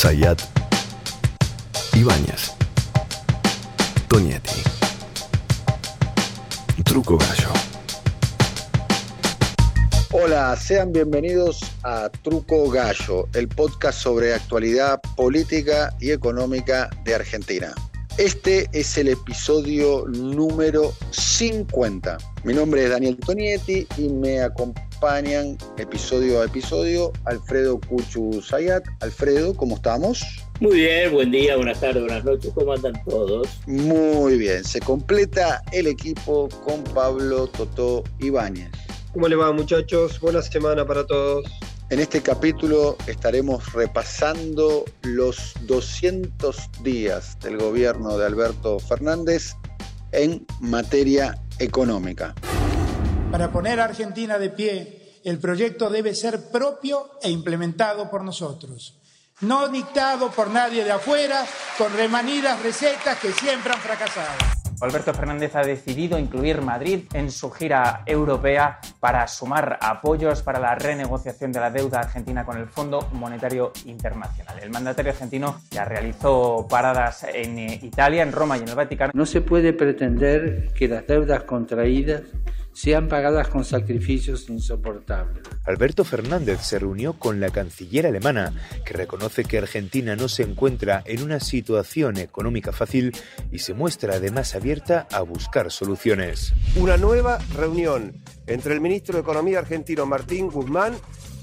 Sayat, Ibáñez, Tonietti, Truco Gallo. Hola, sean bienvenidos a Truco Gallo, el podcast sobre actualidad política y económica de Argentina. Este es el episodio número 50. Mi nombre es Daniel Tonietti y me acompañan episodio a episodio Alfredo Cuchu Sayat. Alfredo, ¿cómo estamos? Muy bien, buen día, buenas tardes, buenas noches, ¿cómo andan todos? Muy bien, se completa el equipo con Pablo Totó Ibáñez. ¿Cómo le va muchachos? Buena semana para todos. En este capítulo estaremos repasando los 200 días del gobierno de Alberto Fernández en materia económica. Para poner a Argentina de pie, el proyecto debe ser propio e implementado por nosotros, no dictado por nadie de afuera con remanidas recetas que siempre han fracasado. Alberto Fernández ha decidido incluir Madrid en su gira europea para sumar apoyos para la renegociación de la deuda argentina con el Fondo Monetario Internacional. El mandatario argentino ya realizó paradas en eh, Italia, en Roma y en el Vaticano. No se puede pretender que las deudas contraídas sean pagadas con sacrificios insoportables. Alberto Fernández se reunió con la canciller alemana, que reconoce que Argentina no se encuentra en una situación económica fácil y se muestra además abierta a buscar soluciones. Una nueva reunión entre el ministro de Economía argentino Martín Guzmán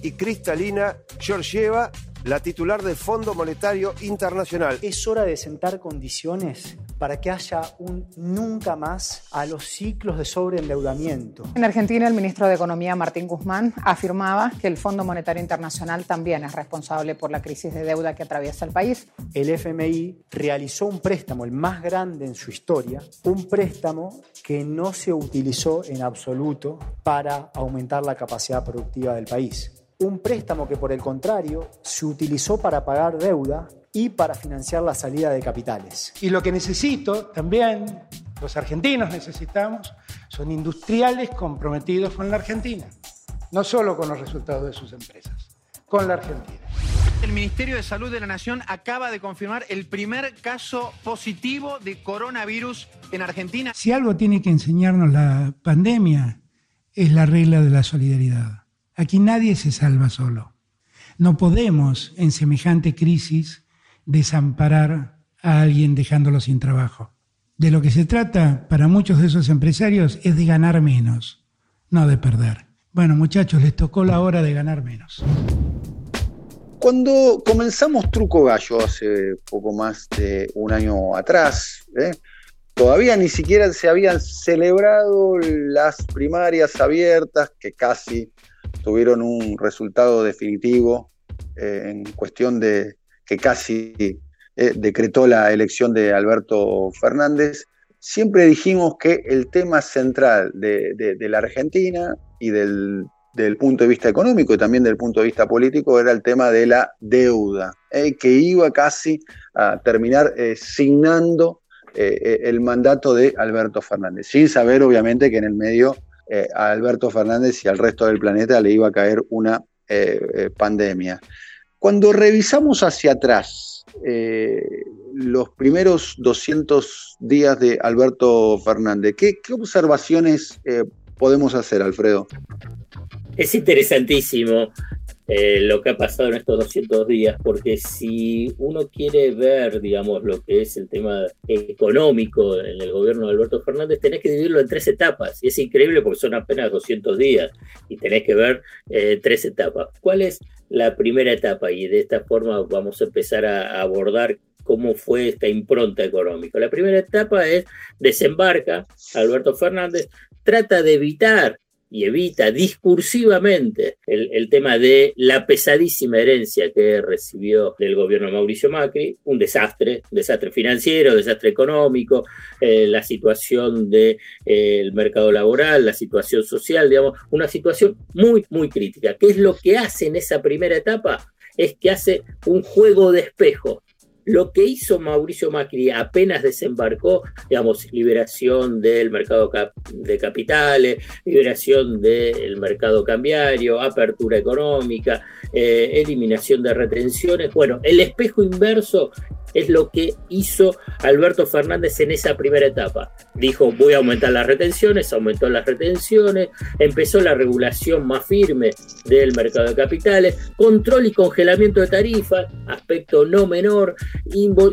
y Cristalina Georgieva, la titular del Fondo Monetario Internacional. Es hora de sentar condiciones para que haya un nunca más a los ciclos de sobreendeudamiento. En Argentina, el ministro de Economía, Martín Guzmán, afirmaba que el Fondo Monetario Internacional también es responsable por la crisis de deuda que atraviesa el país. El FMI realizó un préstamo, el más grande en su historia, un préstamo que no se utilizó en absoluto para aumentar la capacidad productiva del país un préstamo que por el contrario se utilizó para pagar deuda y para financiar la salida de capitales. Y lo que necesito también, los argentinos necesitamos, son industriales comprometidos con la Argentina, no solo con los resultados de sus empresas, con la Argentina. El Ministerio de Salud de la Nación acaba de confirmar el primer caso positivo de coronavirus en Argentina. Si algo tiene que enseñarnos la pandemia es la regla de la solidaridad. Aquí nadie se salva solo. No podemos, en semejante crisis, desamparar a alguien dejándolo sin trabajo. De lo que se trata para muchos de esos empresarios es de ganar menos, no de perder. Bueno, muchachos, les tocó la hora de ganar menos. Cuando comenzamos Truco Gallo hace poco más de un año atrás, ¿eh? todavía ni siquiera se habían celebrado las primarias abiertas que casi tuvieron un resultado definitivo eh, en cuestión de que casi eh, decretó la elección de Alberto Fernández, siempre dijimos que el tema central de, la Argentina y del, punto de vista económico y también del punto de vista político era el tema de la deuda, eh, que iba casi a terminar signando el mandato de Alberto Fernández, sin saber obviamente que en el medio eh, a Alberto Fernández y al resto del planeta le iba a caer una eh, eh, pandemia. Cuando revisamos hacia atrás los primeros 200 días de Alberto Fernández, ¿qué, observaciones podemos hacer, Alfredo? Es interesantísimo eh, lo que ha pasado en estos 200 días, porque si uno quiere ver, digamos, lo que es el tema económico en el gobierno de Alberto Fernández, tenés que dividirlo en tres etapas. Y es increíble porque son apenas 200 días y tenés que ver eh, tres etapas. ¿Cuál es la primera etapa? Y de esta forma vamos a empezar a abordar cómo fue esta impronta económica. La primera etapa es desembarca Alberto Fernández, trata de evitar y evita discursivamente el, tema de la pesadísima herencia que recibió del gobierno Mauricio Macri, un desastre, desastre financiero, desastre económico, eh, la situación del de, eh, mercado laboral, la situación social, digamos, una situación muy, muy crítica. ¿Qué es lo que hace en esa primera etapa? Es que hace un juego de espejo lo que hizo Mauricio Macri apenas desembarcó, digamos, liberación del mercado de capitales, liberación del mercado cambiario, apertura económica, eh, eliminación de retenciones. Bueno, el espejo inverso es lo que hizo Alberto Fernández en esa primera etapa. Dijo, voy a aumentar las retenciones, aumentó las retenciones, empezó la regulación más firme del mercado de capitales, control y congelamiento de tarifas, aspecto no menor,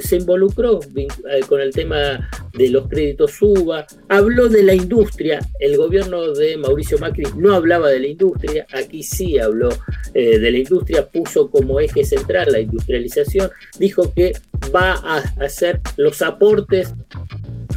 se involucró eh, con el tema de los créditos UBA, habló de la industria, el gobierno de Mauricio Macri no hablaba de la industria, aquí sí habló eh, de la industria, puso como eje central la industrialización, dijo que va a hacer los aportes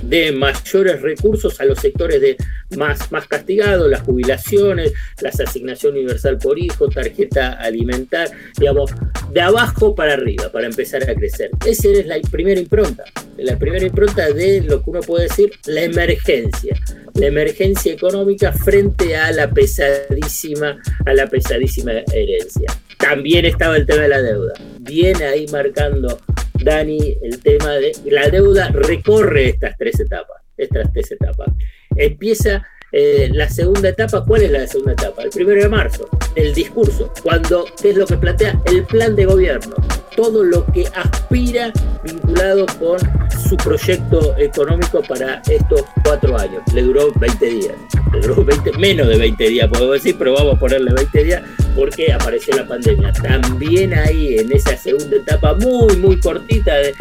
de mayores recursos a los sectores de más, más castigados, las jubilaciones, la asignación universal por hijo, tarjeta alimentar, digamos, de abajo para arriba, para empezar a crecer. Esa es la primera impronta, la primera impronta de lo que uno puede decir, la emergencia, la emergencia económica frente a la pesadísima, a la pesadísima herencia. También estaba el tema de la deuda, viene ahí marcando Dani, el tema de la deuda recorre estas tres etapas, estas tres etapas. Empieza eh, la segunda etapa, ¿cuál es la segunda etapa? El primero de marzo, el discurso, cuando, ¿qué es lo que plantea? El plan de gobierno, todo lo que aspira vinculado con su proyecto económico para estos cuatro años. Le duró 20 días, le duró 20, menos de 20 días, puedo decir, pero vamos a ponerle 20 días porque apareció la pandemia. También ahí, en esa segunda etapa muy, muy cortita de,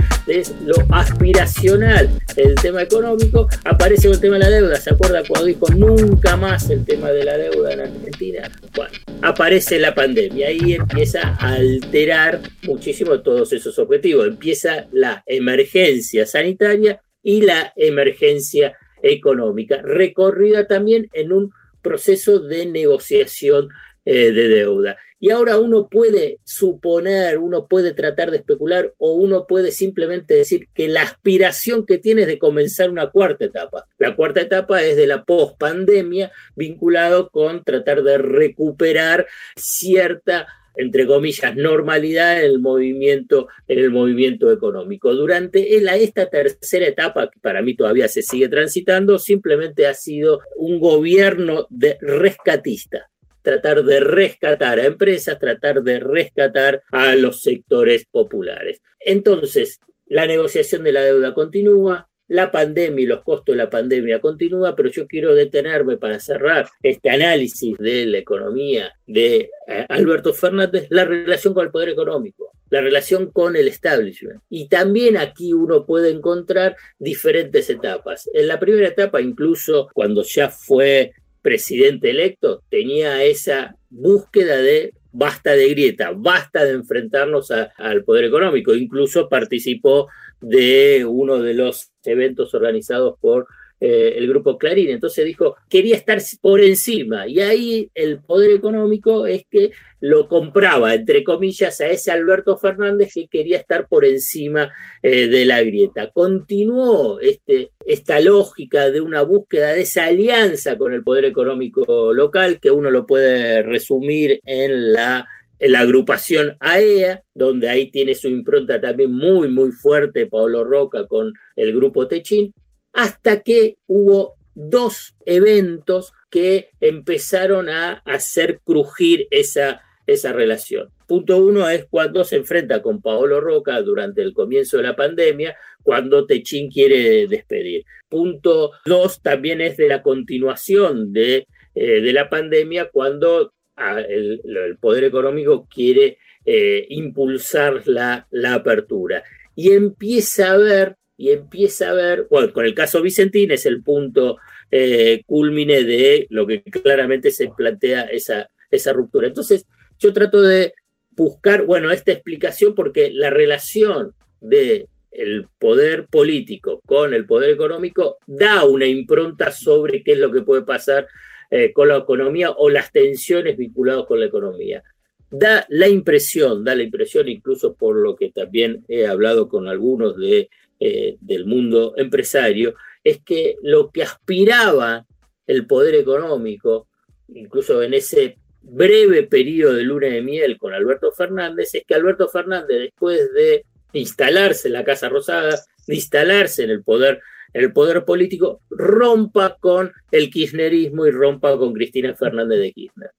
lo aspiracional, el tema económico, aparece el tema de la deuda. ¿Se acuerda cuando dijo nunca más el tema de la deuda en Argentina? Bueno, aparece la pandemia y empieza a alterar muchísimo todos esos objetivos. Empieza la emergencia sanitaria y la emergencia económica, recorrida también en un proceso de negociación eh, de deuda. Y ahora uno puede suponer, uno puede tratar de especular o uno puede simplemente decir que la aspiración que tiene es de comenzar una cuarta etapa. La cuarta etapa es de la post-pandemia vinculado con tratar de recuperar cierta entre comillas, normalidad en el movimiento, en el movimiento económico. Durante esta tercera etapa, que para mí todavía se sigue transitando, simplemente ha sido un gobierno de rescatista tratar de rescatar a empresas, tratar de rescatar a los sectores populares. Entonces, la negociación de la deuda continúa, la pandemia y los costos de la pandemia continúa, pero yo quiero detenerme para cerrar este análisis de la economía de eh, Alberto Fernández, la relación con el poder económico, la relación con el establishment. Y también aquí uno puede encontrar diferentes etapas. En la primera etapa, incluso cuando ya fue presidente electo tenía esa búsqueda de basta de grieta, basta de enfrentarnos al poder económico. Incluso participó de uno de los eventos organizados por eh, el grupo Clarín. Entonces dijo, quería estar por encima. Y ahí el poder económico es que lo compraba, entre comillas, a ese Alberto Fernández que quería estar por encima eh, de la grieta. Continuó este, esta lógica de una búsqueda de esa alianza con el poder económico local, que uno lo puede resumir en la la agrupación AEA, e donde ahí tiene su impronta también muy, muy fuerte Pablo Roca con el grupo Techín, hasta que hubo dos eventos que empezaron a hacer crujir esa, esa relación. Punto uno es cuando se enfrenta con Paolo Roca durante el comienzo de la pandemia, cuando Techín quiere despedir. Punto dos también es de la continuación de, eh, de la pandemia, cuando ah, el, poder económico quiere eh, impulsar la, la apertura. Y empieza a ver y empieza a ver, bueno, con el caso Vicentín es el punto eh, culmine de lo que claramente se plantea esa, esa ruptura. Entonces, yo trato de buscar, bueno, esta explicación porque la relación de el poder político con el poder económico da una impronta sobre qué es lo que puede pasar eh, con la economía o las tensiones vinculadas con la economía. Da la impresión, da la impresión, incluso por lo que también he hablado con algunos de eh, del mundo empresario, es que lo que aspiraba el poder económico, incluso en ese breve periodo de luna de miel con Alberto Fernández, es que Alberto Fernández, después de instalarse en la Casa Rosada, de instalarse en el poder, en el poder político, rompa con el kirchnerismo y rompa con Cristina Fernández de Kirchner.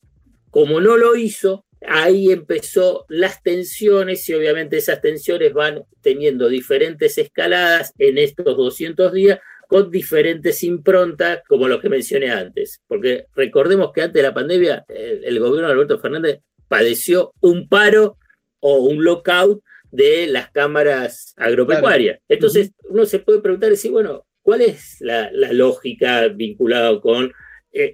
Como no lo hizo, ahí empezó las tensiones y obviamente esas tensiones van teniendo diferentes escaladas en estos 200 días con diferentes improntas, como los que mencioné antes. Porque recordemos que antes de la pandemia, el, gobierno de Alberto Fernández padeció un paro o un lockout de las cámaras agropecuarias. Entonces, uno se puede preguntar y decir, bueno, ¿cuál es la, lógica vinculada con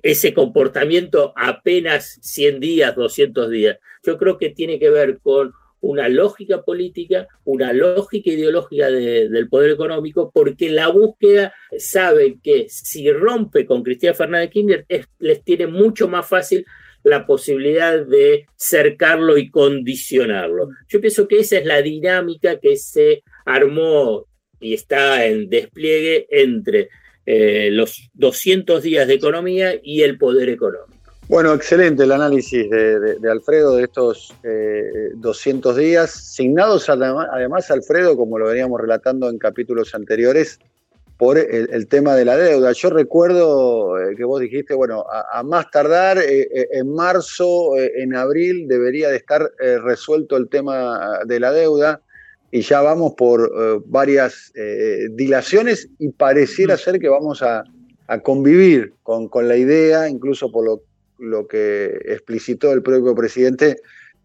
ese comportamiento apenas 100 días, 200 días? Yo creo que tiene que ver con una lógica política, una lógica ideológica del poder económico, porque la búsqueda sabe que si rompe con Cristina Fernández Kirchner, les tiene mucho más fácil la posibilidad de cercarlo y condicionarlo. Yo pienso que esa es la dinámica que se armó y está en despliegue entre eh, los 200 días de economía y el poder económico. Bueno, excelente el análisis de, Alfredo de estos 200 eh, días, signados además, Alfredo, como lo veníamos relatando en capítulos anteriores, por el, tema de la deuda. Yo recuerdo eh, que vos dijiste, bueno, a, más tardar eh, en marzo, en abril, debería de estar resuelto el tema de la deuda y ya vamos por varias dilaciones y pareciera ser que vamos a, convivir con, con, la idea, incluso por lo lo que explicitó el propio presidente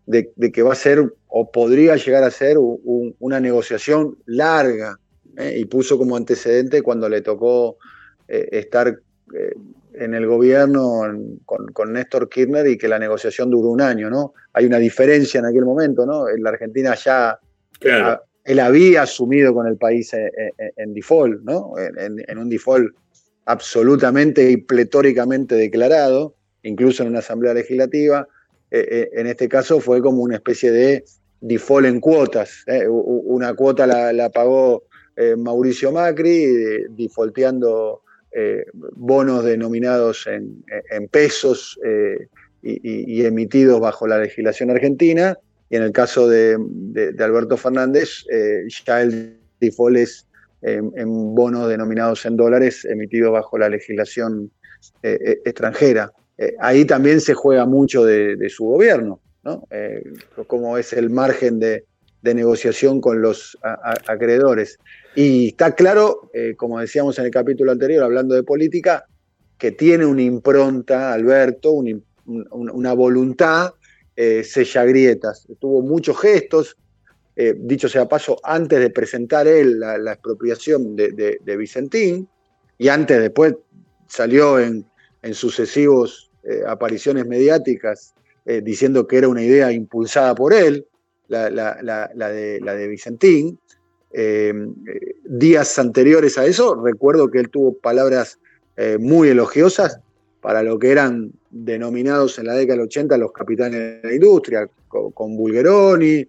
de, que va a ser o podría llegar a ser una negociación larga ¿eh? y puso como antecedente cuando le tocó eh, estar eh, en el gobierno con, Néstor Kirchner y que la negociación duró un año, ¿no? Hay una diferencia en aquel momento, ¿no? En la Argentina ya él había asumido con el país en, default, ¿no? En, un default absolutamente y pletóricamente declarado incluso en una asamblea legislativa. Eh, eh, en este caso fue como una especie de default en cuotas. ¿eh? Una cuota la, pagó Mauricio Macri, defaulteando bonos denominados en, pesos y, emitidos bajo la legislación argentina. Y en el caso de, Alberto Fernández, ya el default es en, bonos denominados en dólares emitidos bajo la legislación extranjera. Eh, ahí también se juega mucho de, su gobierno, ¿no? Eh, cómo es el margen de, negociación con los acreedores. Y está claro, eh, como decíamos en el capítulo anterior, hablando de política, que tiene una impronta, Alberto, una voluntad, sella grietas. Tuvo muchos gestos, dicho sea paso, antes de presentar él la, expropiación de, Vicentín, y antes, después, salió en sucesivos eh, apariciones mediáticas eh, diciendo que era una idea impulsada por él, la, de, la de, Vicentín. Eh, días anteriores a eso, recuerdo que él tuvo palabras muy elogiosas para lo que eran denominados en la década del 80 los capitanes de la industria, con, Bulgeroni,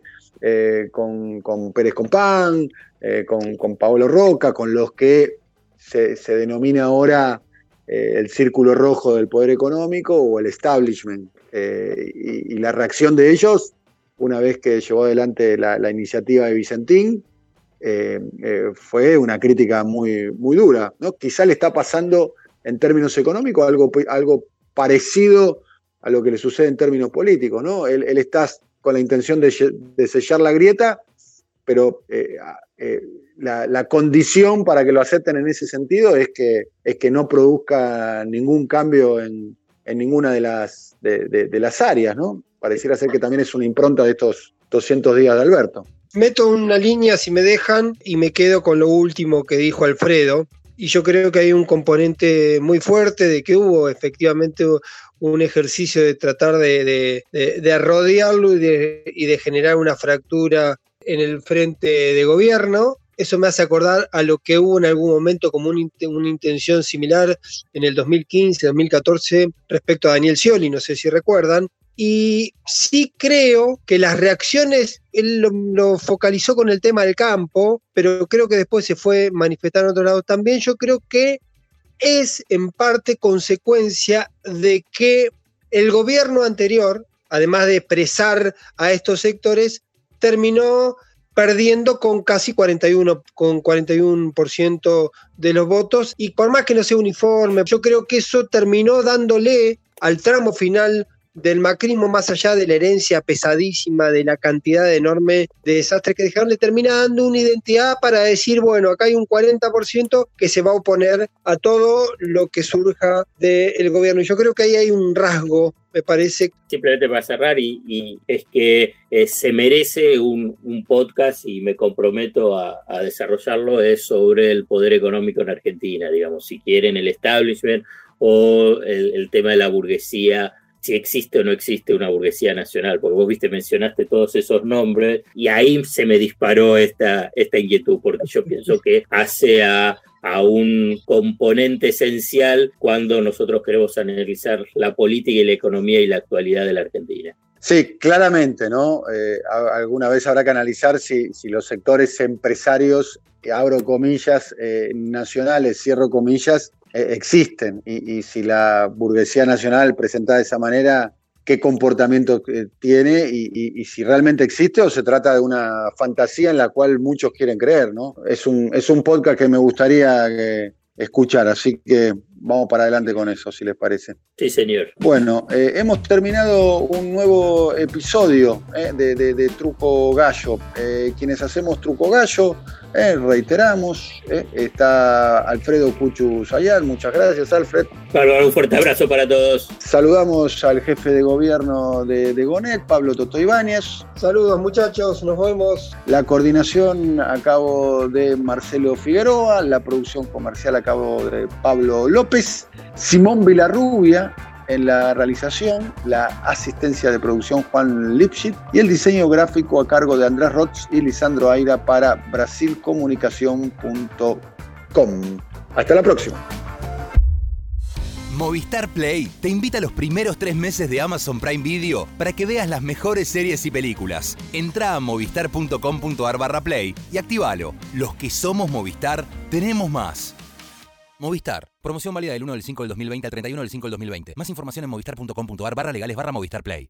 con, Pérez Compán, con, con Paolo Roca, con los que se, denomina ahora eh, el círculo rojo del poder económico o el establishment. Eh, y, la reacción de ellos, una vez que llevó adelante la, iniciativa de Vicentín, eh, fue una crítica muy, muy dura. ¿no? Quizá le está pasando en términos económicos algo, algo parecido a lo que le sucede en términos políticos. ¿no? Él, está con la intención de, sellar la grieta, pero la, condición para que lo acepten en ese sentido es que, es que no produzca ningún cambio en, ninguna de las, de, las áreas, ¿no? Pareciera ser que también es una impronta de estos 200 días de Alberto. Meto una línea, si me dejan, y me quedo con lo último que dijo Alfredo. Y yo creo que hay un componente muy fuerte de que hubo efectivamente un ejercicio de tratar de, de, arrodearlo y de, y de generar una fractura en el frente de gobierno eso me hace acordar a lo que hubo en algún momento como una intención similar en el 2015, 2014 respecto a Daniel Scioli, no sé si recuerdan. Y sí creo que las reacciones, él lo, focalizó con el tema del campo, pero creo que después se fue manifestar en otro lado. También yo creo que es en parte consecuencia de que el gobierno anterior, además de expresar a estos sectores, terminó perdiendo con casi 41, con 41% de los votos. Y por más que no sea uniforme, yo creo que eso terminó dándole al tramo final del macrismo, más allá de la herencia pesadísima, de la cantidad enorme de desastres que dejaron, le termina dando una identidad para decir, bueno, acá hay un 40% que se va a oponer a todo lo que surja del gobierno. Y yo creo que ahí hay un rasgo me parece. Simplemente para cerrar, y, es que eh, se merece un, podcast y me comprometo a, desarrollarlo, es sobre el poder económico en Argentina, digamos, si quieren el establishment o el tema de la burguesía si existe o no existe una burguesía nacional, porque vos viste, mencionaste todos esos nombres y ahí se me disparó esta, esta inquietud, porque yo pienso que hace a, un componente esencial cuando nosotros queremos analizar la política y la economía y la actualidad de la Argentina. Sí, claramente, ¿no? Eh, alguna vez habrá que analizar si, si los sectores empresarios, abro comillas, eh, nacionales, cierro comillas, existen y, si la burguesía nacional presentada de esa manera, qué comportamiento eh, tiene y, si realmente existe o se trata de una fantasía en la cual muchos quieren creer, ¿no? Es un, es un podcast que me gustaría eh, escuchar, así que vamos para adelante con eso, si les parece. Sí, señor. Bueno, hemos terminado un nuevo episodio de, de, Truco Gallo. quienes hacemos Truco Gallo eh, reiteramos, eh, está Alfredo Puchu Sayal, muchas gracias Alfred. un fuerte abrazo para todos. Saludamos al jefe de gobierno de, Gonet, Pablo Toto Ibáñez. Saludos muchachos, nos vemos. La coordinación a cabo de Marcelo Figueroa, la producción comercial a cabo de Pablo López, Simón Vilarrubia, en la realización, la asistencia de producción Juan Lipschitz y el diseño gráfico a cargo de Andrés Roch y Lisandro Aira para brasilcomunicación.com. Hasta la próxima. Movistar Play te invita a los primeros tres meses de Amazon Prime Video para que veas las mejores series y películas. Entra a movistar.com.ar barra play y activalo. Los que somos Movistar, tenemos más. Movistar. Promoción válida del 1 del 5 del 2020 al 31 del 5 del 2020. Más información en movistar.com.ar barra legales barra Movistar Play.